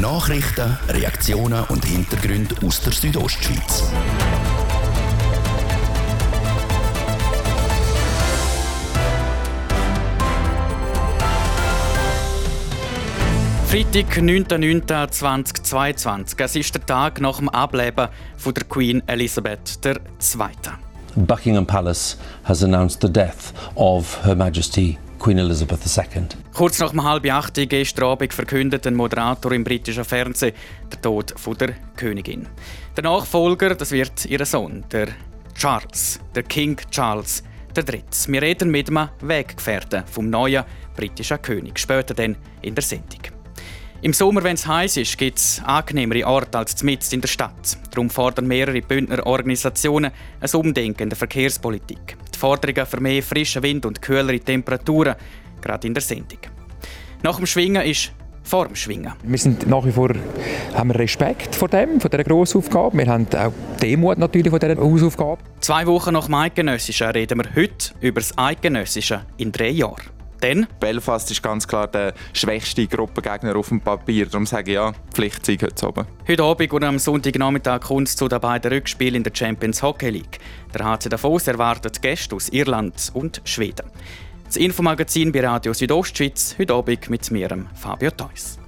Nachrichten, Reaktionen und Hintergründe aus der Südostschweiz. Freitag, 9.09.2022. Es ist der Tag nach dem Ableben von der Queen Elizabeth II. Buckingham Palace has announced the death of Her Majesty Queen Elizabeth II. Kurz nach halb acht gestern Abend verkündet ein Moderator im britischen Fernsehen den Tod von der Königin. Der Nachfolger, das wird ihr Sohn, der Charles, der King Charles III. Wir reden mit einem Weggefährten vom neuen britischen König, später dann in der Sendung. Im Sommer, wenn es heiß ist, gibt es angenehmere Orte als mitten in der Stadt. Darum fordern mehrere Bündner Organisationen ein Umdenken der Verkehrspolitik. Die Forderungen für mehr frischen Wind und kühlere Temperaturen, gerade in der Sendung. Nach dem Schwingen ist vor dem Schwingen. Wir sind nach wie vor haben Respekt vor dem, vor dieser grossen Aufgabe. Wir haben auch Demut natürlich vor dieser Hausaufgabe. Zwei Wochen nach dem Eidgenössischen reden wir heute über das Eidgenössische in drei Jahren. Denn Belfast ist ganz klar der schwächste Gruppengegner auf dem Papier. Darum sage ich ja, Pflichtsieg heute oben. Heute Abend und am Sonntagnachmittag kommt es zu den beiden Rückspielen in der Champions Hockey League. Der HC Davos erwartet Gäste aus Irland und Schweden. Das Infomagazin bei Radio Südostschweiz, heute Abend mit mir, Fabio Theus.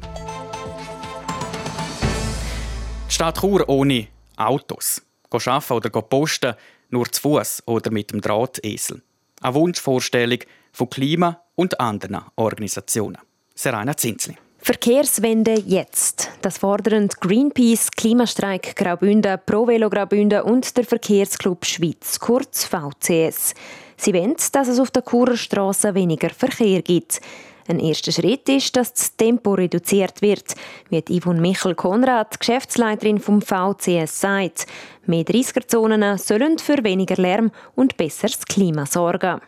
Die Stadt Chur ohne Autos. Go arbeiten oder go posten, nur zu Fuß oder mit dem Drahtesel. Eine Wunschvorstellung von Klima- und anderen Organisationen. Serena Zinsli. Verkehrswende jetzt. Das fordern Greenpeace, Klimastreik Graubünden, Pro Velo Graubünden und der Verkehrsclub Schweiz, kurz VCS. Sie wollen, dass es auf der Churer Strasse weniger Verkehr gibt. Ein erster Schritt ist, dass das Tempo reduziert wird, wie Yvonne Michel-Konrad, Geschäftsleiterin vom VCS, sagt. Mehr 30er-Zonen sollen für weniger Lärm und besseres Klima sorgen.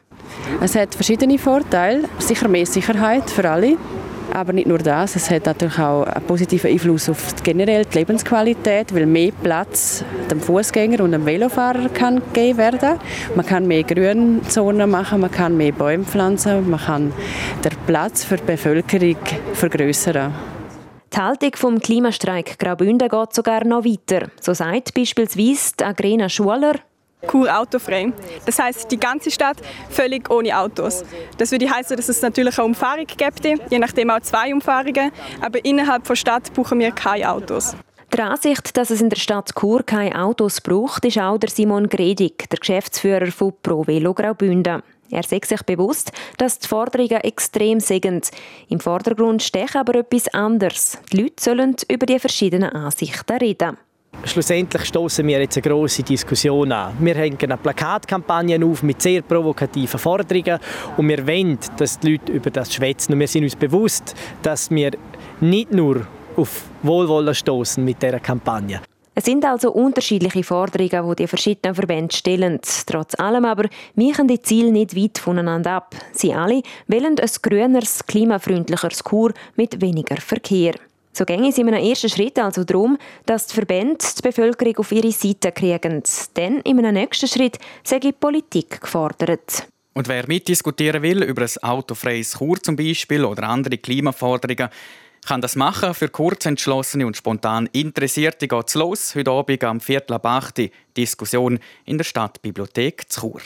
Es hat verschiedene Vorteile. Sicher mehr Sicherheit für alle. Aber nicht nur das, es hat natürlich auch einen positiven Einfluss auf die generelle Lebensqualität, weil mehr Platz dem Fußgänger und dem Velofahrer kann gegeben werden. Man kann mehr Grünzonen machen, man kann mehr Bäume pflanzen, man kann den Platz für die Bevölkerung vergrößern. Die Haltung vom Klimastreik Graubünden geht sogar noch weiter. So sagt beispielsweise Agrena Schuler, Kur autofrei. Das heißt, die ganze Stadt völlig ohne Autos. Das würde heißen, dass es natürlich eine Umfahrung gäbe, je nachdem auch zwei Umfahrungen, aber innerhalb der Stadt brauchen wir keine Autos. Die Ansicht, dass es in der Stadt Chur keine Autos braucht, ist auch der Simon Gredig, der Geschäftsführer von Pro Velo Graubünden. Er sagt sich bewusst, dass die Forderungen extrem sind. Im Vordergrund steht aber etwas anderes. Die Leute sollen über die verschiedenen Ansichten reden. Schlussendlich stoßen wir jetzt eine große Diskussion an. Wir hängen eine Plakatkampagne auf mit sehr provokativen Forderungen und wir wollen, dass die Leute über das schwätzen. Und wir sind uns bewusst, dass wir nicht nur auf Wohlwollen stoßen mit dieser Kampagne. Es sind also unterschiedliche Forderungen, die die verschiedenen Verbände stellen. Trotz allem aber weichen die Ziele nicht weit voneinander ab. Sie alle wollen ein grüneres, klimafreundlicheres Kur mit weniger Verkehr. So ging es in einem ersten Schritt also darum, dass die Verbände die Bevölkerung auf ihre Seite kriegen. Dann in einem nächsten Schritt sei die Politik gefordert. Und wer mitdiskutieren will über ein autofreies Chur zum Beispiel oder andere Klimaforderungen, kann das machen. Für kurzentschlossene und spontan Interessierte geht es los. Heute Abend am Viertel ab 8 Diskussion in der Stadtbibliothek zu Chur.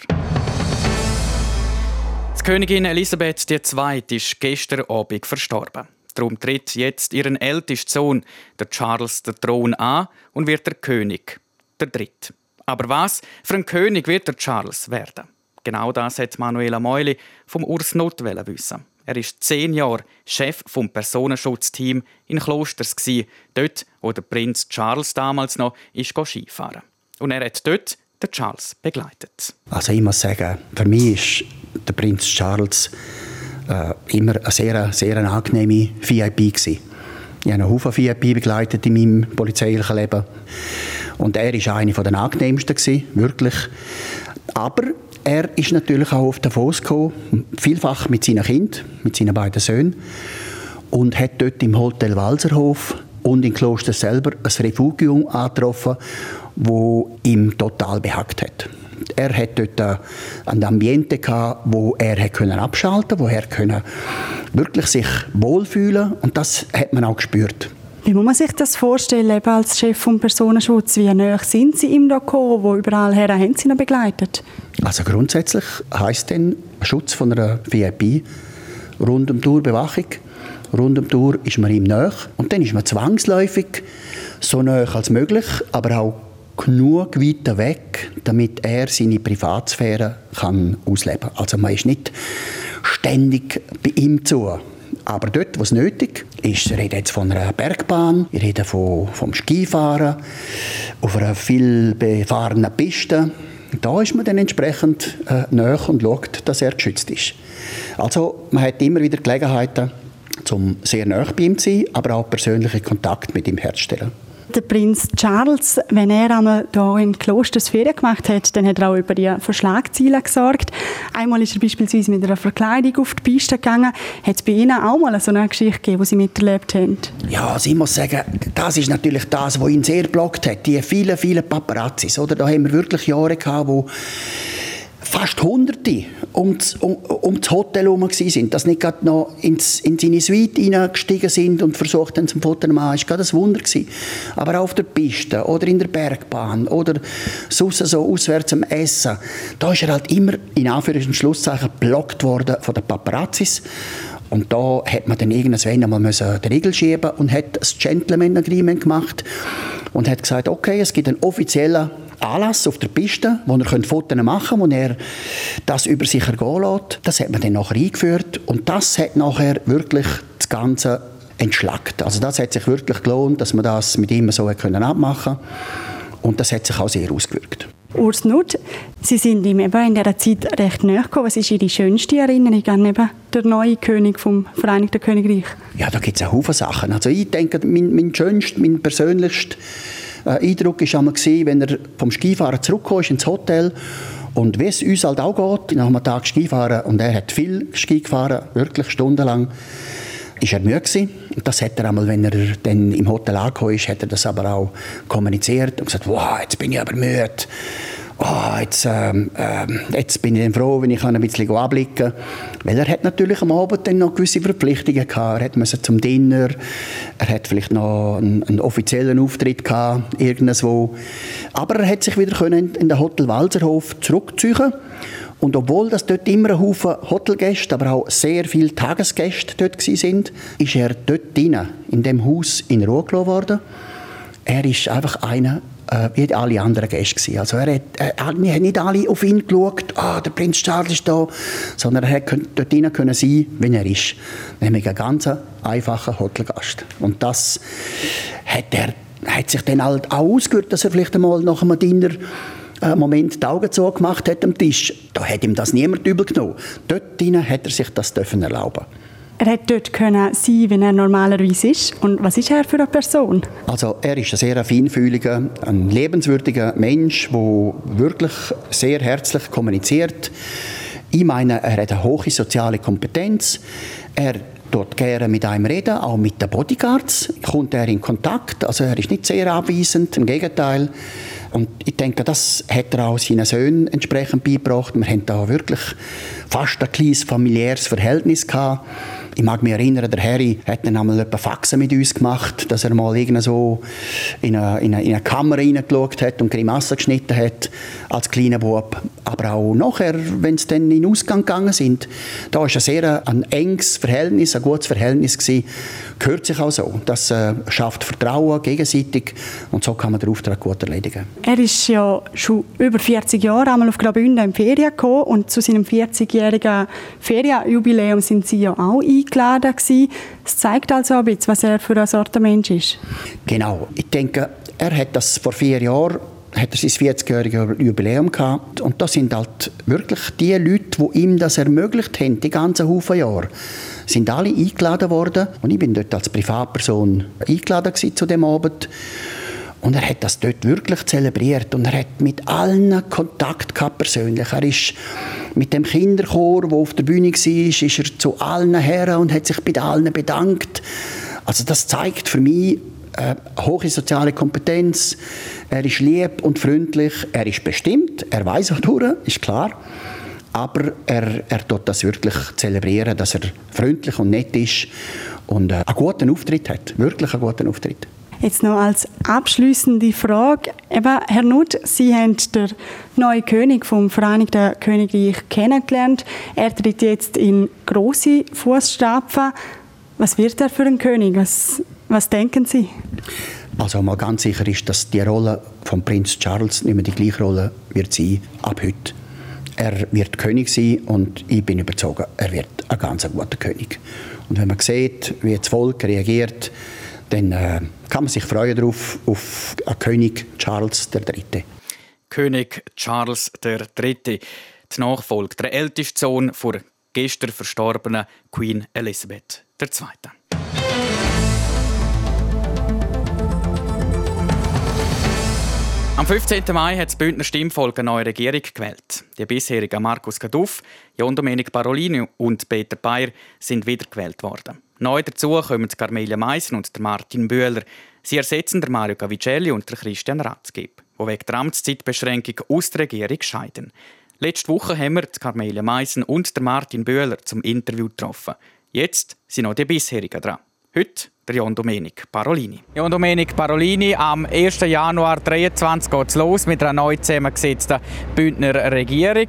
Die Königin Elisabeth II. ist gestern Abend verstorben. Darum tritt jetzt ihren ältesten Sohn, der Charles, den Thron an und wird der König, der Dritte. Aber was für ein König wird der Charles werden? Genau das hat Manuela Meuli vom Urs Not wissen. Er ist zehn Jahre Chef vom Personenschutzteam in Klosters dort, wo der Prinz Charles damals noch ist Skifahren. Und er hat dort den Charles begleitet. Also ich muss sagen, für mich ist der Prinz Charles äh, immer eine sehr, sehr angenehme VIP gewesen. Ich habe einen Haufen VIP begleitet in meinem polizeilichen Leben. Und er war einer der angenehmsten, gewesen, wirklich. Aber er ist natürlich auch auf Davos gekommen, vielfach mit seinen Kindern, mit seinen beiden Söhnen. Und hat dort im Hotel Walserhof und im Kloster selber ein Refugium angetroffen, das ihm total behagt hat. Er hat dort äh, ein Ambiente gehabt, wo er hat können abschalten, wo er können wirklich sich wohlfühlen und das hat man auch gespürt. Wie muss man sich das vorstellen, eben als Chef vom Personenschutz? Wie nah sind Sie ihm da gekommen? Wo überall her haben Sie ihn begleitet? Also grundsätzlich heisst denn Schutz von einer VIP rund um die Uhr Bewachung. Rund um die Uhr ist man ihm nah. Und dann ist man zwangsläufig so nah als möglich, aber auch genug weit weg, damit er seine Privatsphäre kann ausleben kann. Also man ist nicht ständig bei ihm zu. Aber dort, wo es nötig ist, ich rede jetzt von einer Bergbahn, ich rede von, vom Skifahren, auf einer viel befahrenen Piste, da ist man dann entsprechend äh, näher und schaut, dass er geschützt ist. Also man hat immer wieder Gelegenheiten, zum sehr nah bei ihm zu sein, aber auch persönlichen Kontakt mit ihm herzustellen der Prinz Charles, wenn er einmal hier in Klosters Ferien gemacht hat, dann hat er auch über die Verschlagziele gesorgt. Einmal ist er beispielsweise mit einer Verkleidung auf die Piste gegangen. Hat es bei Ihnen auch mal so eine Geschichte gegeben, die Sie miterlebt haben? Ja, also ich muss sagen, das ist natürlich das, was ihn sehr blockt hat. Die vielen, vielen Paparazzis. Oder? Da haben wir wirklich Jahre gehabt, wo fast Hunderte um das, um, um das Hotel herum sind, dass nicht gerade noch ins, in seine Suite hineingestiegen sind und versucht haben, zum Foto zu machen. Das war gerade ein Wunder. Gewesen. Aber auch auf der Piste oder in der Bergbahn oder sonst so auswärts am Essen, da ist er halt immer in Anführungs- und Schlusszeichen blockt worden von den Paparazzis. Und da hat man dann irgendwann einmal den Riegel schieben und hat das Gentleman Agreement gemacht und hat gesagt, okay, es gibt einen offiziellen Anlass auf der Piste, wo er Fotos machen könnte, wo er das über sich ergehen lässt. Das hat man dann nachher eingeführt und das hat nachher wirklich das Ganze entschlackt. Also das hat sich wirklich gelohnt, dass man das mit ihm so können abmachen und das hat sich auch sehr ausgewirkt. Urs Nutt, Sie sind ihm eben in dieser Zeit recht nahe gekommen. Was ist Ihre schönste Erinnerung an eben der neue König vom Vereinigten Königreich? Ja, da gibt es einen Haufen Sachen. Also ich denke, mein, mein schönster, mein persönlichster äh, Eindruck war einmal, wenn er vom Skifahren zurückkam ins Hotel und wie es uns halt auch geht, nach einem Tag Skifahren, und er hat viel Ski gefahren, wirklich stundenlang, ist er müde gewesen. Und das hat er einmal, wenn er dann im Hotel angekommen ist, hat er das aber auch kommuniziert und gesagt, wow, jetzt bin ich aber müde oh, jetzt, ähm, ähm, jetzt bin ich froh, wenn ich ein bisschen abblicken kann. Weil er hat natürlich am Abend dann noch gewisse Verpflichtungen gehabt. Er musste zum Dinner, er hat vielleicht noch einen, einen, offiziellen Auftritt gehabt, irgendwo. Aber er hat sich wieder können in den Hotel Walserhof zurückziehen und obwohl das dort immer ein Haufen Hotelgäste, aber auch sehr viele Tagesgäste dort sind, ist er dort drinnen, in dem Haus in Ruhe gelassen worden. Er ist einfach einer äh, wie alle anderen Gäste gewesen. Also er hat, er, wir haben nicht alle auf ihn geschaut, ah, der Prinz Charles ist da, sondern er konnte dort hinein können sein, wenn er ist. Nämlich ein ganz einfacher Hotelgast. Und das hat er hat sich dann halt auch ausgehört, dass er vielleicht einmal nach einem Dinner einen Moment die Augen zugemacht hat am Tisch. Da hat ihm das niemand übel genommen. Dort hinein hat er sich das dürfen erlauben er hätte dort können sein, wie er normalerweise ist. Und was ist er für eine Person? Also er ist ein sehr feinfühliger, ein lebenswürdiger Mensch, der wirklich sehr herzlich kommuniziert. Ich meine, er hat eine hohe soziale Kompetenz. Er dort gerne mit einem reden, auch mit den Bodyguards kommt er in Kontakt. Also er ist nicht sehr abweisend, im Gegenteil. Und ich denke, das hat er auch seinen Söhnen entsprechend beigebracht. Wir haben da wirklich fast ein kleines familiäres Verhältnis gehabt. Ich mag mich erinnern, der Harry hat dann einmal ein Faxen mit uns gemacht, dass er mal irgend so in eine, in, eine, in eine Kamera reingeschaut hat und Grimassen geschnitten hat als kleiner Bub. Aber auch nachher, wenn es dann in den Ausgang gegangen sind, da war ein sehr ein enges Verhältnis, ein gutes Verhältnis gewesen. Gehört sich auch so. Das äh, schafft Vertrauen gegenseitig und so kann man den Auftrag gut erledigen. Er ist ja schon über 40 Jahre einmal auf Graubünden in Ferien gekommen und zu seinem 40-jährigen Ferienjubiläum sind Sie ja auch eingeladen gewesen. Das zeigt also ein bisschen, was er für eine Sorte Mensch ist. Genau. Ich denke, er hat das vor vier Jahren hat er sein 40-jähriges Jubiläum gehabt. Und das sind halt wirklich die Leute, die ihm das ermöglicht haben, die ganzen Haufen Jahre. Sind alle eingeladen worden. Und ich bin dort als Privatperson eingeladen zu dem Abend. Und er hat das dort wirklich zelebriert und er hat mit allen Kontakt gehabt persönlich. Er ist mit dem Kinderchor, der auf der Bühne war, ist er zu allen her und hat sich bei allen bedankt. Also das zeigt für mich äh, hohe soziale Kompetenz. Er ist lieb und freundlich. Er ist bestimmt. Er weiß auch durch, ist klar. aber er, er tut das wirklich zelebrieren, dass er freundlich und nett ist und äh, einen guten Auftritt hat. Wirklich einen guten Auftritt. Jetzt noch als abschließende Frage. Eben, Herr Nutt, Sie haben den neuen König vom Vereinigten Königreich kennengelernt. Er tritt jetzt in große Fußstapfen. Was wird er für ein König? Was, was denken Sie? Also mal ganz sicher ist, dass die Rolle von Prinz Charles nicht mehr die gleiche Rolle wird sein ab heute. Er wird König sein und ich bin überzeugt, er wird ein ganz guter König. Und wenn man sieht, wie das Volk reagiert, dann äh, kann man sich freuen darauf, auf König Charles III. König Charles III. Die Nachfolge, der älteste Sohn der gestern verstorbenen Queen Elizabeth II. Am 15. Mai hat das Bündner Stimmvolk eine neue Regierung gewählt. Die bisherigen Markus Gaduff, Jon Domenic Parolini und Peter Bayer sind wiedergewählt worden. Neu dazu kommen Carmelia Meissen und Martin Bühler. Sie ersetzen Mario Cavicelli und Christian Ratzgeb, die wegen der Amtszeitbeschränkung aus der Regierung scheiden. Letzte Woche haben wir Carmelia Meissen und Martin Bühler zum Interview getroffen. Jetzt sind noch die bisherigen dran. Heute der Jon Domenic Parolini. Jon Domenic Parolini, am 1. Januar 2023 geht es los mit einer neu zusammengesetzten Bündner Regierung.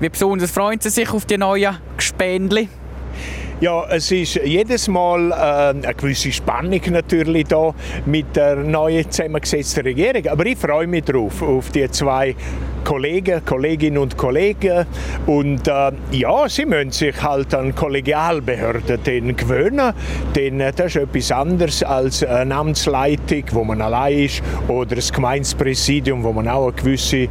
Wie besonders freuen Sie sich auf die neuen Gespendli? Ja, es ist jedes Mal äh, eine gewisse Spannung natürlich da mit der neuen zusammengesetzten Regierung. Aber ich freue mich darauf, auf die zwei Kollegen, Kolleginnen und Kollegen. Und äh, ja, sie müssen sich halt an Kollegialbehörden gewöhnen. Denn äh, das ist etwas anderes als eine Amtsleitung, wo man allein ist, oder das Gemeinspräsidium, wo man auch eine gewisse äh,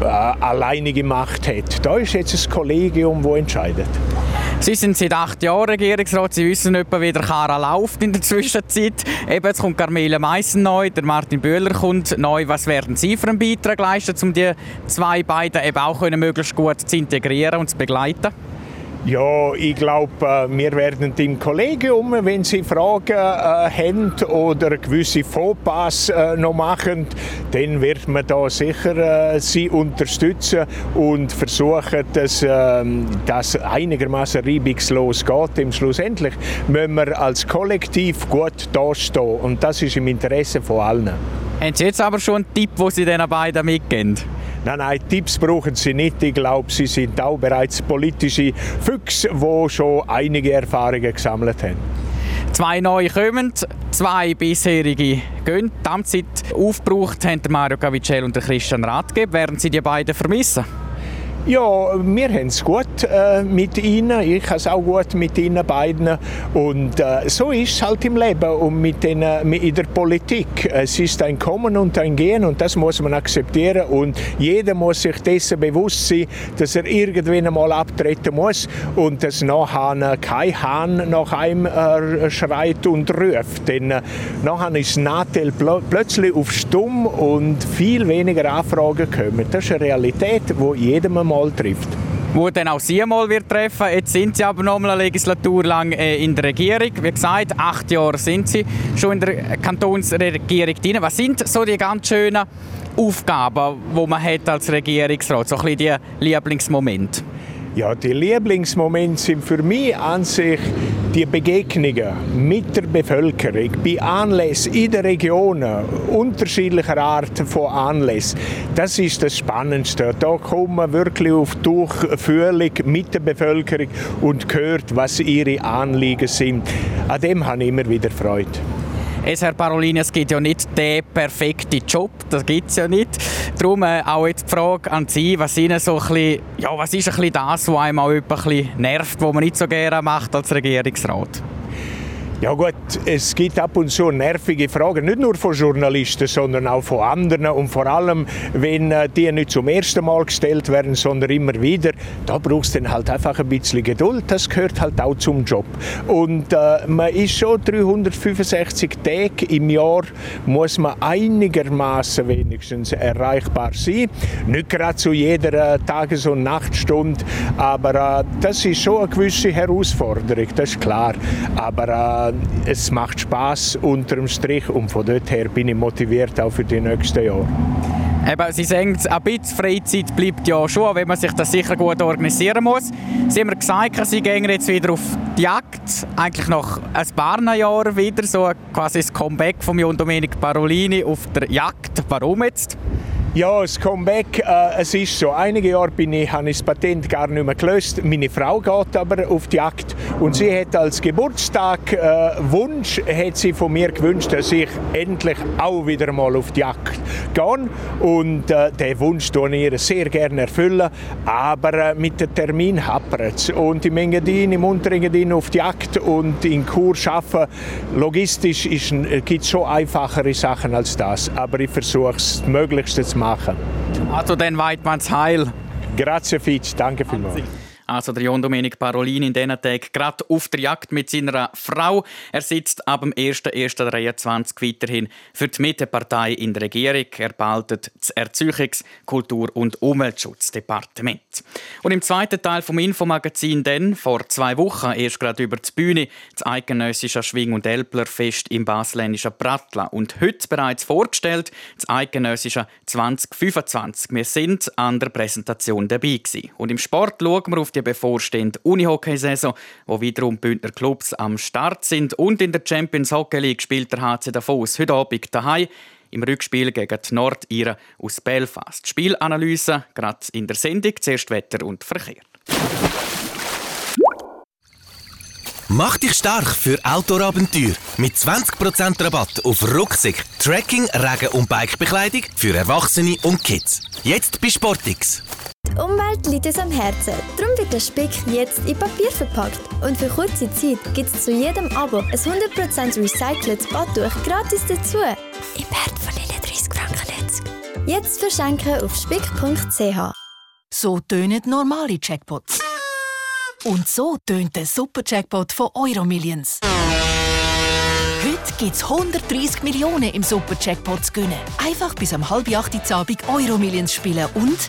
alleinige Macht hat. Da ist jetzt ein Kollegium, das entscheidet. Sie sind seit acht Jahren Regierungsrat. Sie wissen etwa, wie der Karren läuft in der Zwischenzeit. Eben, jetzt kommt Carmela Meissen neu, der Martin Böhler kommt neu. Was werden Sie für einen Beitrag leisten, um die zwei beiden eben auch möglichst gut zu integrieren und zu begleiten? Ja, ich glaube, äh, wir werden im Kollegium, wenn Sie Fragen äh, haben oder gewisse Fauxpas äh, noch machen, dann wird man da sicher äh, Sie unterstützen und versuchen, dass äh, das einigermaßen reibungslos geht. Im Schlussendlich müssen wir als Kollektiv gut dastehen und das ist im Interesse von allen. Haben Sie jetzt aber schon einen Tipp, wo Sie den beiden mitgeben? Nein, nein, Tipps brauchen Sie nicht. Ich glaube, Sie sind auch bereits politische Füchse, die schon einige Erfahrungen gesammelt haben. Zwei neue kommen, zwei bisherige gehen. Die Amtszeit aufgebraucht haben Mario Cavicel und Christian Rathgeb. Werden Sie die beiden vermissen? Ja, wir haben es gut äh, mit ihnen. Ich habe es auch gut mit ihnen beiden. Und äh, so ist es halt im Leben und mit den, äh, in der Politik. Es ist ein Kommen und ein Gehen und das muss man akzeptieren. Und jeder muss sich dessen bewusst sein, dass er irgendwann einmal abtreten muss und dass nachher kein Hahn nach einem äh, schreit und ruft. Denn äh, nachher ist Natel pl plötzlich auf Stumm und viel weniger Anfragen kommen. Das ist eine Realität, die jedem einmal mal trifft. Wo dann auch Sie mal wird treffen. Jetzt sind Sie aber noch mal eine Legislatur lang äh, in der Regierung. Wie gesagt, acht Jahre sind Sie schon in der Kantonsregierung drin. Was sind so die ganz schönen Aufgaben, die man hat als Regierungsrat? So ein bisschen die Lieblingsmomente? Ja, die Lieblingsmomente sind für mich an sich die Begegnungen mit der Bevölkerung bei Anlässen in den Regionen, unterschiedlicher Art von Anlässen. Das ist das Spannendste. Da kommt man wirklich auf Durchfühlung mit der Bevölkerung und hört, was ihre Anliegen sind. An dem habe ich immer wieder Freude. Es, Herr Parolini, es gibt ja nicht den perfekten Job, das gibt es ja nicht. Darum äh, auch jetzt die Frage an Sie, was, Ihnen so ein bisschen, ja, was ist ein bisschen das, was einem auch ein bisschen nervt, was man nicht so gerne macht als Regierungsrat? Ja gut, es gibt ab und zu nervige Fragen, nicht nur von Journalisten, sondern auch von anderen und vor allem, wenn äh, die nicht zum ersten Mal gestellt werden, sondern immer wieder, da braucht es dann halt einfach ein bisschen Geduld, das gehört halt auch zum Job. Und äh, man ist schon 365 Tage im Jahr, muss man einigermaßen wenigstens erreichbar sein. Nicht gerade zu jeder äh, Tages- und Nachtstunde, aber äh, das ist schon eine gewisse Herausforderung, das ist klar. Aber äh, es macht Spaß unterm Strich und von dort her bin ich motiviert auch für die nächsten Jahre. Eben, Sie sagen, ein bisschen Freizeit bleibt ja schon, wenn man sich das sicher gut organisieren muss. Sie haben mir gesagt, Sie gehen jetzt wieder auf die Jagd, eigentlich nach ein paar Jahren wieder, so quasi das Comeback von John Domenic Parolini auf der Jagd. Warum jetzt? Ja, das Comeback, äh, es ist so. Einige Jahre bin ich, habe ich das Patent gar nicht mehr gelöst. Meine Frau geht aber auf die Jagd und sie hat als Geburtstag äh, von mir gewünscht, dass ich endlich auch wieder mal auf die Jagd gehe. Und äh, den Wunsch tue ich ihr sehr gerne erfüllen, aber äh, mit dem Termin hapert es. Und im Engadin, im Unterengadin auf die Jagd und in Chur arbeiten, logistisch gibt es schon einfachere Sachen als das. Aber ich versuche es, das Möglichste zu machen machen. Also dann Weidmanns Heil. Grazie Fitz, danke vielmals. Also der John Domenic Parolin in diesen Tagen gerade auf der Jagd mit seiner Frau. Er sitzt ab dem 1.1.23 weiterhin für die Mittepartei in der Regierung. Er behaltet das Erziehungs-, Kultur- und Umweltschutzdepartement. Und im zweiten Teil vom Infomagazin dann, vor zwei Wochen, erst gerade über die Bühne, das eidgenössische Schwing- und Elplerfest im baselländischen Pratla. Und heute bereits vorgestellt, das eidgenössische 2025. Wir sind an der Präsentation dabei gewesen. Und im Sport schauen wir auf die bevorstehende Unihockey-Saison, wo wiederum Bündner Clubs am Start sind. Und in der Champions Hockey League spielt der HC Davos heute Abend daheim im Rückspiel gegen die Nordiren aus Belfast. Spielanalyse gerade in der Sendung, zuerst Wetter und Verkehr. Mach dich stark für Outdoor-Abenteuer mit 20% Rabatt auf Rucksack, Trekking, Regen- und Bikebekleidung für Erwachsene und Kids. Jetzt bei Sportix. Die Umwelt liegt uns am Herzen. Darum wird der Spick jetzt in Papier verpackt. Und für kurze Zeit gibt es zu jedem Abo ein 100% recyceltes Badtuch gratis dazu. Im Wert von 39 Franken. Jetzt verschenken auf spick.ch. So tönen normale Jackpots. Und so tönt der Super-Jackpot von Euromillions. Heute gibt es 130 Millionen im Super-Jackpot zu gewinnen. Einfach bis am halb acht Abend Euromillions spielen und...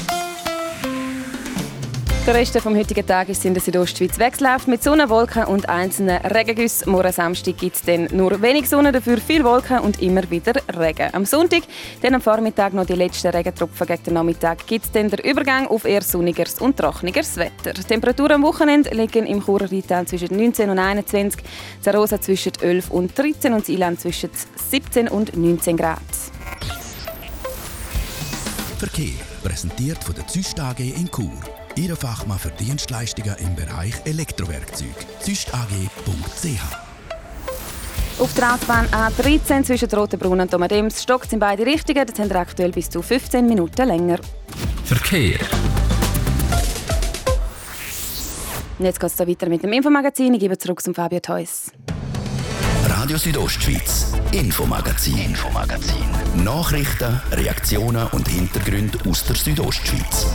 der Rest vom heutigen Tag ist in der Südostschweiz wechselhaft mit Sonne, Wolken und einzelnen Regengüssen. Morgen Samstag gibt es dann nur wenig Sonne, dafür viel Wolken und immer wieder Regen. Am Sonntag, dann am Vormittag noch die letzten Regentropfen gegen den Nachmittag, gibt es dann den Übergang auf eher sonnigeres und trockeneres Wetter. Die Temperaturen am Wochenende liegen im Churer Rheintal zwischen 19 und 21, Zarosa zwischen 11 und 13 und Ilan zwischen 17 und 19 Grad. Verkehr präsentiert von der Züst AG in Chur. Ihre Fachmann für Dienstleistungen im Bereich Elektrowerkzeug. züstag.ch Auf der Autobahn A13 zwischen Rotenbrunn und Domadems stockt es in beide Richtungen. Das sind aktuell bis zu 15 Minuten länger. Verkehr. Und jetzt geht es weiter mit dem Infomagazin. Ich gebe zurück zum Fabio Theus. Radio Südostschweiz, Infomagazin. Infomagazin. Nachrichten, Reaktionen und Hintergründe aus der Südostschweiz.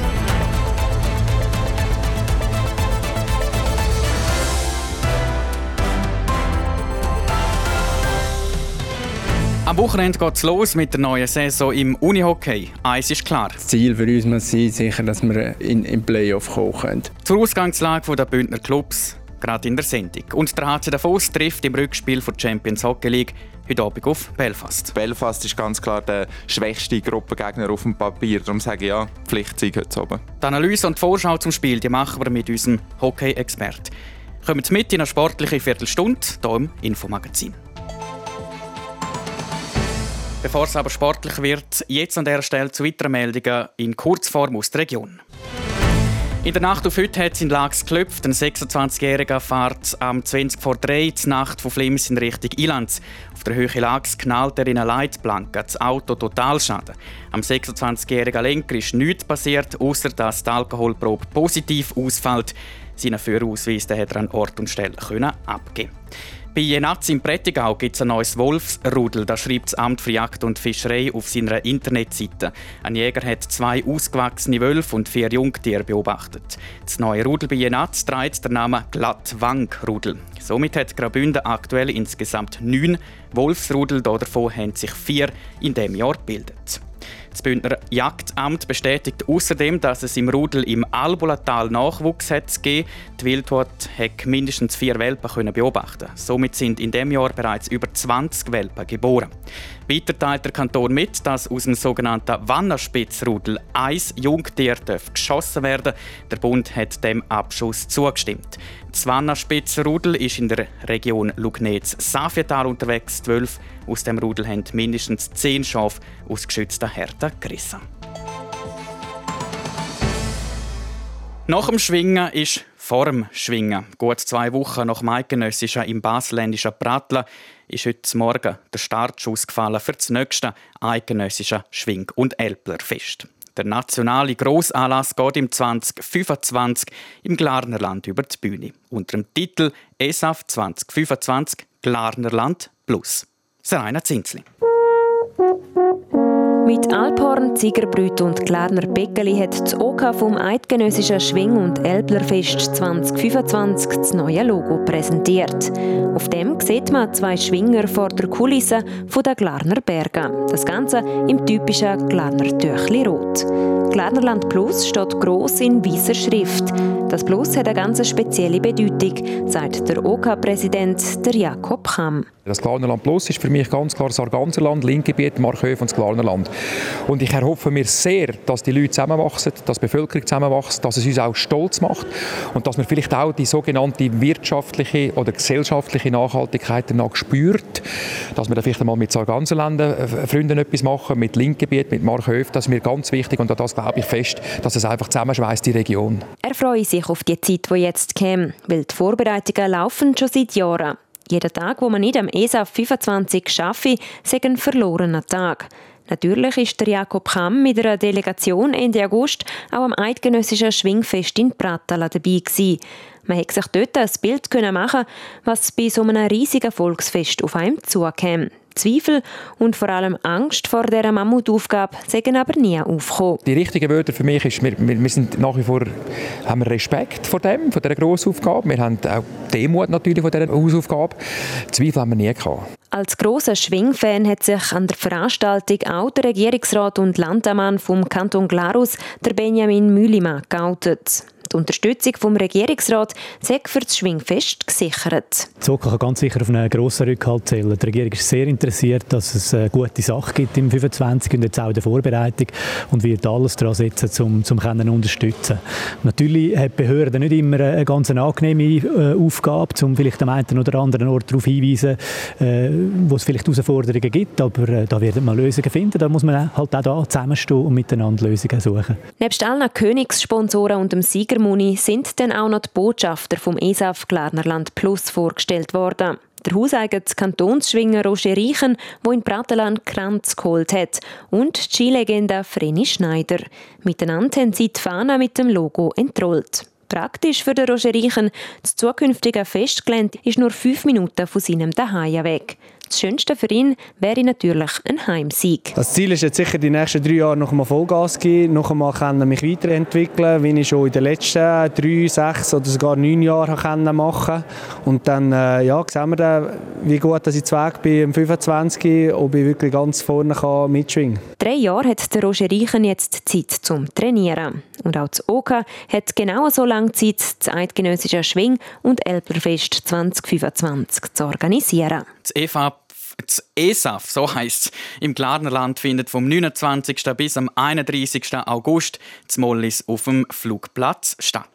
Am Wochenende geht es los mit der neuen Saison im Unihockey. Eins ist klar. Das Ziel für uns muss sein, sicher, dass wir in, in Playoff kommen können. Zur Ausgangslage der Bündner Clubs, gerade in der Sendung. Und der HC Davos trifft im Rückspiel der Champions Hockey League heute Abend auf Belfast. Belfast ist ganz klar der schwächste Gruppengegner auf dem Papier. Darum sage ich ja, Pflichtsieg heute oben. Die Analyse und die Vorschau zum Spiel die machen wir mit unserem Hockey-Experten. Kommen Sie mit in eine sportliche Viertelstunde hier im Infomagazin. Bevor es aber sportlich wird, jetzt an dieser Stelle zu weiteren Meldungen in Kurzform aus der Region. In der Nacht auf heute hat es in Lax geklopft. Ein 26-Jähriger fährt am 20 vor 3 die Nacht von Flims in Richtung Ilanz. Auf der Höhe Lax knallt er in eine Leitplanke. Das Auto total schaden. Am 26-jährigen Lenker ist nichts passiert, außer dass die Alkoholprobe positiv ausfällt. Seinen Führerausweis hat er an Ort und Stelle abgeben bei Jenatz im Prättigau gibt es ein neues Wolfsrudel. Das schreibt das Amt für Jagd und Fischerei auf seiner Internetseite. Ein Jäger hat zwei ausgewachsene Wölfe und vier Jungtiere beobachtet. Das neue Rudel bei Jenatz trägt den Namen Glattwang-Rudel. Somit hat Graubünden aktuell insgesamt neun Wolfsrudel. Davon haben sich vier in diesem Jahr gebildet. Das Bündner Jagdamt bestätigt außerdem, dass es im Rudel im Albulatal Nachwuchs hat gegeben. Die Wildwort hat mindestens vier Welpen können beobachten. Somit sind in dem Jahr bereits über 20 Welpen geboren. Weiter teilt der Kanton mit, dass aus dem sogenannten Wannerspitzrudel ein Jungtier geschossen werden Der Bund hat dem Abschuss zugestimmt. Das Wannerspitzrudel ist in der Region Lugnetz-Safietal unterwegs. Zwölf aus dem Rudel haben mindestens zehn Schafe aus geschützter Härte gerissen. Nach dem Schwingen ist vor dem Schwingen. Gut zwei Wochen nach dem im baselländischen Prattler ist heute Morgen der Startschuss gefallen für das nächste eidgenössische Schwing- und Elplerfest. Der nationale Grossanlass geht im 2025 im Glarnerland über die Bühne unter dem Titel ESAF 2025 Glarnerland Plus. Serena Zinsli. Mit Alphorn, Zigerbrüt und Glarner Beckeli hat das OK vom Eidgenössischen Schwing- und Elblerfest 2025 das neue Logo präsentiert. Auf dem sieht man zwei Schwinger vor der Kulisse der Glarner Berge. Das Ganze im typischen Glarner Tüchli Rot. Glarnerland Plus steht gross in weißer Schrift. Das Plus hat eine ganz spezielle Bedeutung, sagt der OK-Präsident Jakob Kamm. Das Glarnerland Plus ist für mich ganz klar das Arganserland, Linkgebiet, Markhöf und das Glarnerland. Und ich erhoffe mir sehr, dass die Leute zusammenwachsen, dass die Bevölkerung zusammenwächst, dass es uns auch stolz macht und dass man vielleicht auch die sogenannte wirtschaftliche oder gesellschaftliche Nachhaltigkeit danach spürt, dass wir da vielleicht einmal mit Sarganserländern äh, Freunden etwas machen, mit Linkgebiet, mit Markhöf, das ist mir ganz wichtig und das glaube ich fest, dass es einfach zusammenschweißt die Region. Er freut sich auf die Zeit, die jetzt käme, weil die Vorbereitungen laufen schon seit Jahren. Jeder Tag, wo man nicht am ESA 25 schaffe, sei ein verlorener Tag. Natürlich ist der Jakob Kamm mit einer Delegation Ende August auch am eidgenössischen Schwingfest in Pratala dabei gewesen. Man hätte sich dort ein Bild machen was bei so einem riesigen Volksfest auf einem zukäme. Zweifel und vor allem Angst vor dieser Mammutaufgabe sind aber nie aufgekommen. Die richtigen Wörter für mich ist, wir, wir, sind nach wie vor haben wir Respekt vor dem, vor dieser Grossaufgabe. Wir haben auch Demut natürlich vor dieser Hausaufgabe. Zweifel haben wir nie gehabt. Als grosser Schwingfan hat sich an der Veranstaltung auch der Regierungsrat und Landammann vom Kanton Glarus, der Benjamin Mühlimann, geoutet. Die Unterstützung vom Regierungsrat sei für das Schwingfest gesichert. Die Zoka kann ganz sicher auf einen grossen Rückhalt zählen. Die Regierung ist sehr interessiert, dass es eine gute Sache gibt im 25 und jetzt auch in der Vorbereitung und wird alles daran setzen, um zum können unterstützen. Natürlich hat die Behörde nicht immer eine ganz angenehme äh, Aufgabe, um vielleicht am einen oder anderen Ort darauf hinzuweisen, äh, wo es vielleicht Herausforderungen gibt, aber äh, da werden wir Lösungen finden. Da muss man halt auch da zusammenstehen und miteinander Lösungen suchen. Nebst allen Königssponsoren und dem Sieger Muni sind dann auch noch die Botschafter vom ESAF Glarnerland Plus vorgestellt worden. Der hauseigene Kantonsschwinger Roger Reichen, der in Prateland Kranz geholt hat, und die Skilegende Vreni Schneider. Miteinander haben sie die Fahne mit dem Logo entrollt. Praktisch für den Roger Reichen, das zukünftige Festgelände ist nur fünf Minuten von seinem Daheim weg. Das Schönste für ihn wäre natürlich ein Heimsieg. Das Ziel ist jetzt sicher, die nächsten drei Jahre noch einmal Vollgas zu geben, noch einmal können mich weiterentwickeln, wie ich schon in den letzten drei, sechs oder sogar neun Jahren machen Und dann äh, ja, sehen wir dann, wie gut dass ich zu Weg bin im 25, ob ich wirklich ganz vorne kann mitschwingen kann. Drei Jahre hat der Roger Reichen jetzt Zeit zum Trainieren. Und auch das OK hat genau so lange Zeit, das eidgenössische Schwing- und Elberfest 2025 zu organisieren. Das EFA das ESAF, so heisst es, im Glarnerland findet vom 29. bis am 31. August das Mollis auf dem Flugplatz statt.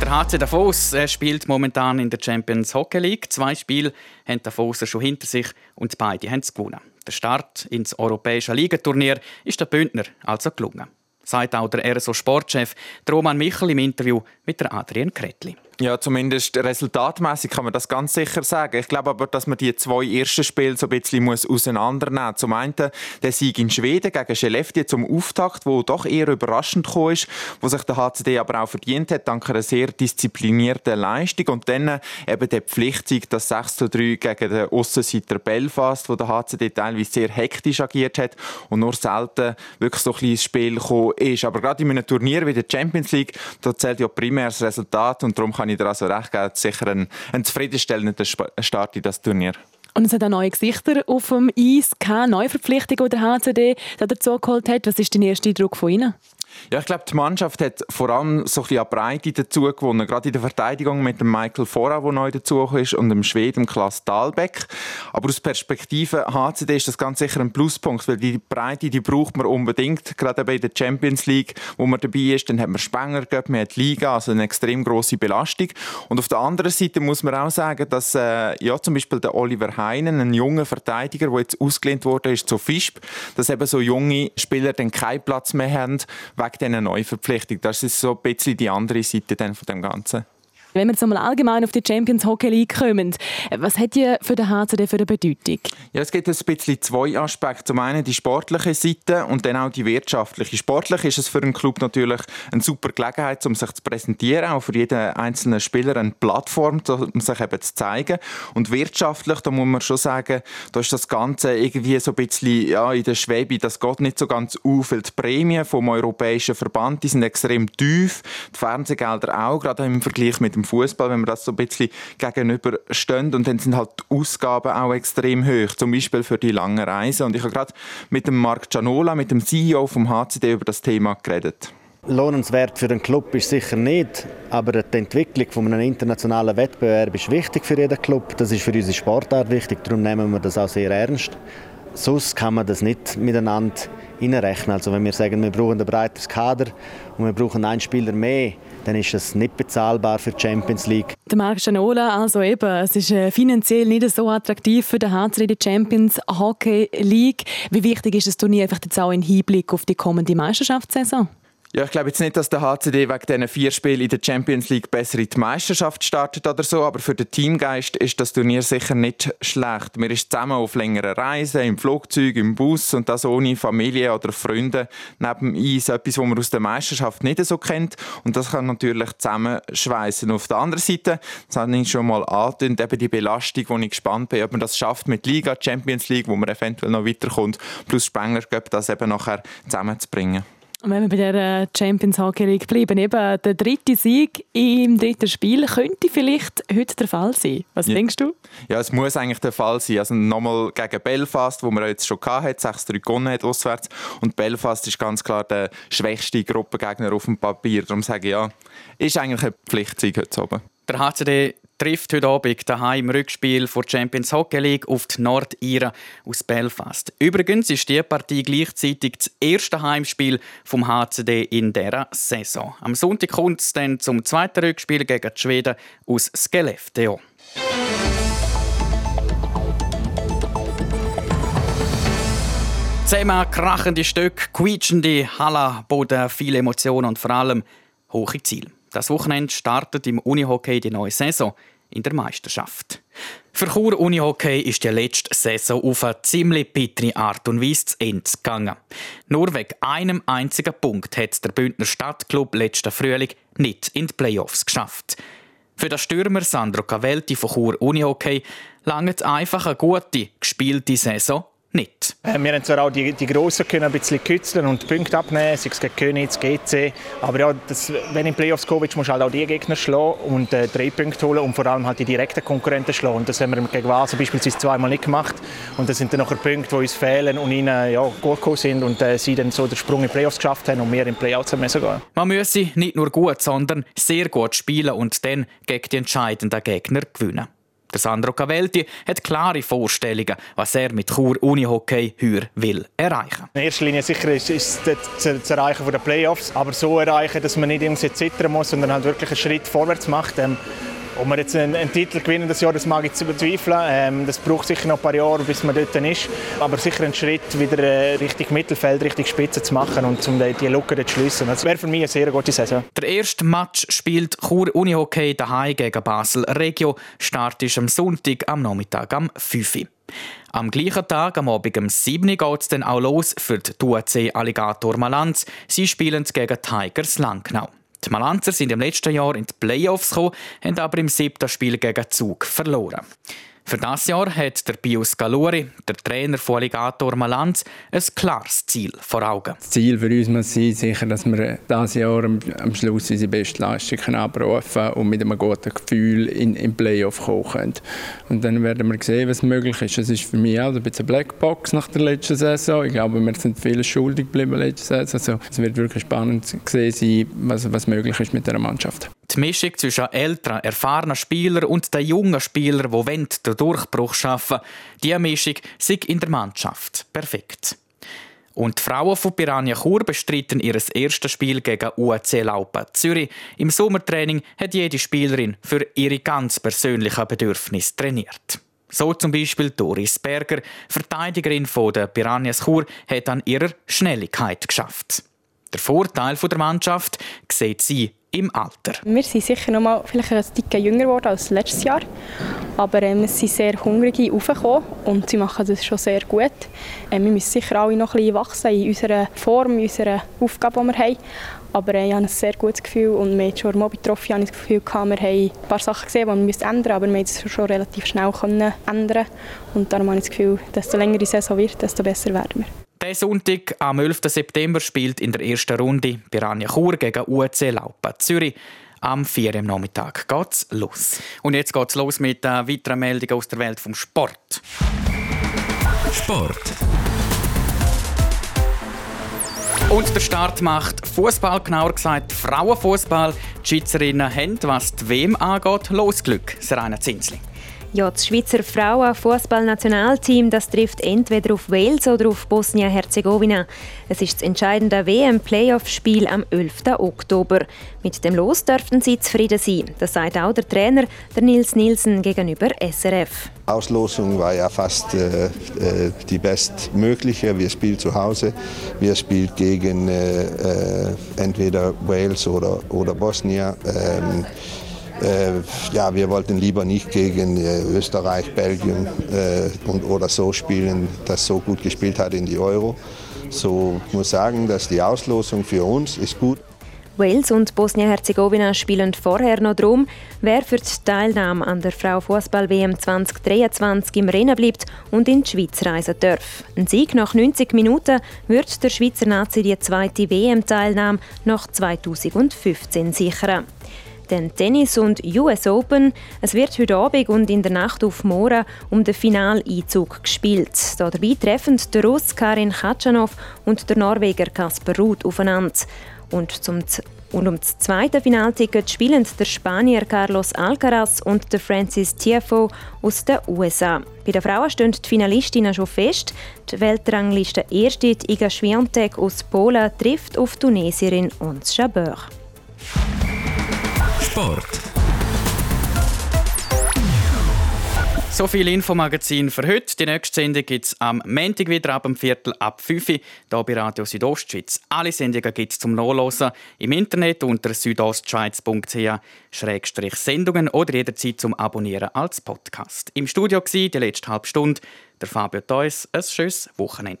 Der HC Davos spielt momentan in der Champions Hockey League. Zwei Spiele haben Davos schon hinter sich und beide haben es gewonnen. Der Start ins europäische Ligaturnier ist der Bündner also gelungen. sagt auch der RSO Sportchef Roman Michel im Interview mit der Adrian Kretli. Ja, zumindest resultatmäßig kann man das ganz sicher sagen. Ich glaube aber, dass man die zwei ersten Spiele so ein bisschen muss auseinandernehmen muss. Zum einen der Sieg in Schweden gegen Skellefteå zum Auftakt, wo doch eher überraschend kam, ist, wo sich der HCD aber auch verdient hat, dank einer sehr disziplinierten Leistung. Und dann eben der Pflichtsieg, das 6 zu 3 gegen den Aussenseiter Belfast, wo der HCD teilweise sehr hektisch agiert hat und nur selten wirklich so ein kleines Spiel gekommen ist. Aber gerade in einem Turnier wie der Champions League, da zählt ja primär das Resultat und darum kann ich dir also recht geben, sicher ein, ein zufriedenstellender Start in das Turnier. Und es hat auch neue Gesichter auf dem Eis, keine Neuverpflichtung, die der HCD dazu geholt hat. Was ist dein erster Eindruck von Ihnen? Ja, ich glaube, die Mannschaft hat vor allem so ein bisschen Breite dazu gewonnen. Gerade in der Verteidigung mit dem Michael Fora, der neu dazugekommen ist, und dem Schweden Klaas Dahlbeck. Aber aus Perspektive HCD ist das ganz sicher ein Pluspunkt, weil die Breite, die braucht man unbedingt. Gerade bei der Champions League, wo man dabei ist, dann hat man Spenger gehabt, man hat Liga, also eine extrem große Belastung. Und auf der anderen Seite muss man auch sagen, dass äh, ja, zum Beispiel der Oliver Heinen, ein junger Verteidiger, der jetzt ausgelehnt wurde, ist zu Fischb, dass eben so junge Spieler dann keinen Platz mehr haben, wegen dieser Neuverpflichtung. Das ist so ein bisschen die andere Seite dann von dem Ganzen. Wenn wir jetzt einmal allgemein auf die Champions Hockey League kommen, was hat die für den HCD für eine Bedeutung? Ja, es gibt ein bisschen zwei Aspekte. Zum einen die sportliche Seite und dann auch die wirtschaftliche. Sportlich ist es für einen Club natürlich eine super Gelegenheit, um sich zu präsentieren, auch für jeden einzelnen Spieler eine Plattform, um sich eben zu zeigen. Und wirtschaftlich, da muss man schon sagen, da ist das Ganze irgendwie so ein bisschen ja, in der Schwebe, das geht nicht so ganz auf, weil die Prämien vom Europäischen Verband, die sind extrem tief, die Fernsehgelder auch, gerade im Vergleich mit dem Fußball, wenn man das so ein bisschen gegenüberstehen. Und dann sind halt die Ausgaben auch extrem hoch, zum Beispiel für die langen Reisen. Und ich habe gerade mit dem Marc Gianola, mit dem CEO vom HCD, über das Thema geredet. Lohnenswert für den Club ist sicher nicht, aber die Entwicklung von einem internationalen Wettbewerb ist wichtig für jeden Club. Das ist für unsere Sportart wichtig, darum nehmen wir das auch sehr ernst. Sonst kann man das nicht miteinander reinrechnen. Also wenn wir sagen, wir brauchen ein breiteres Kader und wir brauchen einen Spieler mehr, dann ist das nicht bezahlbar für die Champions League. Der Marc Schanola, also eben, es ist äh, finanziell nicht so attraktiv für den HCD die Champions Hockey League. Wie wichtig ist das Turnier einfach jetzt auch im Hinblick auf die kommende Meisterschaftssaison? Ja, ich glaube jetzt nicht, dass der HCD wegen diesen vier Spielen in der Champions League besser in die Meisterschaft startet oder so, aber für den Teamgeist ist das Turnier sicher nicht schlecht. Man ist zusammen auf längeren Reisen, im Flugzeug, im Bus und das ohne Familie oder Freunde neben Eis. Etwas, was man aus der Meisterschaft nicht so kennt und das kann natürlich zusammenschweißen. Auf der anderen Seite, das habe ich schon mal angetönt, eben die Belastung, wo ich gespannt bin, ob man das schafft mit Liga, Champions League, wo man eventuell noch weiterkommt, plus Spengler, das eben nachher zusammenzubringen. Und wenn wir bei der Champions Hockey League bleiben, eben der dritte Sieg im dritten Spiel könnte vielleicht heute der Fall sein. Was ja. denkst du? Ja, es muss eigentlich der Fall sein. Also nochmal gegen Belfast, wo man jetzt schon hatte, 6-3 gewonnen hat auswärts. Und Belfast ist ganz klar der schwächste Gruppengegner auf dem Papier. Darum sage ich ja, ist eigentlich ein Pflichtsieg heute oben. Der HCD trifft heute Abend daheim im Rückspiel vor Champions Hockey League auf die Nordire aus Belfast. Übrigens ist die Partie gleichzeitig das erste Heimspiel vom HCD in dieser Saison. Am Sonntag kommt es dann zum zweiten Rückspiel gegen die Schweden aus Skellefteå. Zehnmal krachende Stücke, quietschende Halle, Boden, viele Emotionen und vor allem hohe Ziele. Das Wochenende startet im Unihockey die neue Saison in der Meisterschaft. Für Chur Unihockey ist die letzte Saison auf eine ziemlich bittere Art und Weise zu Ende gegangen. Nur wegen einem einzigen Punkt hat der Bündner Stadtclub letzten Frühling nicht in die Playoffs geschafft. Für den Stürmer Sandro Cavelti von Chur Unihockey langt einfach eine gute, gespielte Saison nicht. Äh, wir haben zwar auch die, die Grossen können ein bisschen kützeln und Punkte abnehmen, sei es gegen Königs, GC, aber ja, das, wenn du in Playoffs kommen willst, musst du halt auch die Gegner schlagen und äh, drei Punkte holen und vor allem halt die direkten Konkurrenten schlagen. Und das haben wir gegen Vasa beispielsweise zweimal nicht gemacht und das sind dann nachher Punkte, die uns fehlen und ihnen ja, gut gekommen sind und äh, sie dann so den Sprung in Playoffs geschafft haben und wir in Playouts haben müssen gehen. Man müsse nicht nur gut, sondern sehr gut spielen und dann gegen die entscheidenden Gegner gewinnen. Der Sandro Cavelti hat klare Vorstellungen, was er mit Chur Unihockey heuer will erreichen. In erster Linie sicher ist, ist das Erreichen der Playoffs, aber so erreichen, dass man nicht irgendwie zittern muss, sondern halt wirklich einen Schritt vorwärts macht. Ähm, Ob wir jetzt einen, einen Titel gewinnen das Jahr, das mag ich bezweifeln. Ähm, das braucht sicher noch ein paar Jahre, bis man dort ist. Aber sicher einen Schritt wieder äh, Richtung Mittelfeld, Richtung Spitze zu machen und um die Lücke zu schließen. Das wäre für mich eine sehr gute Saison. Der erste Match spielt Chur Unihockey daheim gegen Basel Regio. Start ist am Sonntag am Nachmittag am 5 Uhr. Am gleichen Tag, am Abend um 7 Uhr, geht es dann auch los für die UAC Alligator Malanz. Sie spielen gegen Tigers Langnau. Die Malanzer sind im letzten Jahr in die Playoffs gekommen, haben aber im siebten Spiel gegen Zug verloren. Für das Jahr hat der Pius Galuri, der Trainer von Alligator Malanz, ein klares Ziel vor Augen. Das Ziel für uns muss sein, sicher, dass wir dieses Jahr am, Schluss unsere beste Leistung abrufen und mit einem guten Gefühl in den Playoff kommen können. Und dann werden wir sehen, was möglich ist. Es ist für mich auch ein bisschen Blackbox nach der letzten Saison. Ich glaube, wir sind viele schuldig geblieben letzte Saison. Also, es wird wirklich spannend sein, was, was möglich ist mit der Mannschaft. Die Mischung zwischen älteren, erfahrenen Spielern und den jungen Spielern, die den Durchbruch schaffen diese Mischung ist in der Mannschaft perfekt. Und die Frauen von Piranha Chur bestreiten ihr erstes Spiel gegen UAC Laupen Zürich. Im Sommertraining hat jede Spielerin für ihre ganz persönlichen Bedürfnisse trainiert. So zum Beispiel Doris Berger, Verteidigerin der Piranhas Chur, hat an ihrer Schnelligkeit geschafft. Der Vorteil der Mannschaft sieht sie im Alter. Wir sind sicher noch mal vielleicht ein bisschen jünger geworden als letztes Jahr, aber ähm, es sind sehr hungrige aufgekommen und sie machen das schon sehr gut. Ähm, wir müssen sicher alle noch ein bisschen wachsen in unserer Form, in unserer Aufgabe, die wir haben. Aber äh, ich habe ein sehr gutes Gefühl und wir haben schon mal betroffen, habe ich das Gefühl wir haben ein paar Sachen gesehen, die wir ändern müssen, aber wir haben es schon relativ schnell können ändern und darum habe ich das Gefühl, desto länger die Saison wird, desto besser werden wir. Der Sonntag am 11. September spielt in der ersten Runde Piranha Chur gegen UC Laupen Zürich. Am 4. Uhr Nachmittag geht's los. Und jetzt geht's los mit äh, weiteren Meldungen aus der Welt vom Sport. Sport. Und der Start macht Fußball, genauer gesagt Frauenfußball. Die Schweizerinnen haben, was die WM angeht, Losglück, Serena Zinsli. Ja, das Schweizer Frauen-Fußballnationalteam trifft entweder auf Wales oder auf Bosnien-Herzegowina. Es ist das entscheidende WM-Playoff-Spiel am 11. Oktober. Mit dem Los dürften sie zufrieden sein. Das sagt auch der Trainer, der Nils Nielsen, gegenüber SRF. Auslosung war ja fast äh, äh, die bestmögliche. Wir spielen zu Hause. Wir spielen gegen äh, äh entweder Wales oder, oder Bosnien. Ähm, äh, ja, wir wollten lieber nicht gegen äh, Österreich, Belgien äh, und, oder so spielen, das so gut gespielt hat in die Euro. So muss sagen, dass die Auslosung für uns ist gut. Wales und Bosnien-Herzegowina spielen vorher noch darum, wer für die Teilnahme an der Frau-Fußball-WM 2023 im Rennen bleibt und in die Schweiz reisen darf. Ein Sieg nach 90 Minuten wird der Schweizer Nazi die zweite WM-Teilnahme nach 2015 sichern den Tennis und US Open. Es wird heute Abend und in der Nacht auf morgen um den Finaleinzug gespielt. Dabei treffen der Russ Karin Khachanov und der Norweger Kasper Ruth aufeinander. Und, zum und um das zweite Finalticket spielen der Spanier Carlos Alcaraz und der Francis Tiafoe aus den USA. Bei den Frauen stehen die Finalistinnen schon fest. Die Weltrangliste Erste Iga Swiatek aus Polen trifft auf Tunesierin Ons Jabeur. Sport. So viel Infomagazin für heute. Die nächste Sendung gibt es am Montag wieder ab dem Viertel ab 5 Uhr hier bei Radio Südostschweiz. Alle Sendungen gibt es zum Nachlesen im Internet unter südostschweiz.ch-sendungen oder jederzeit zum Abonnieren als Podcast. Im Studio war die letzte halbe Stunde der Fabio Theus. Ein schönes Wochenende.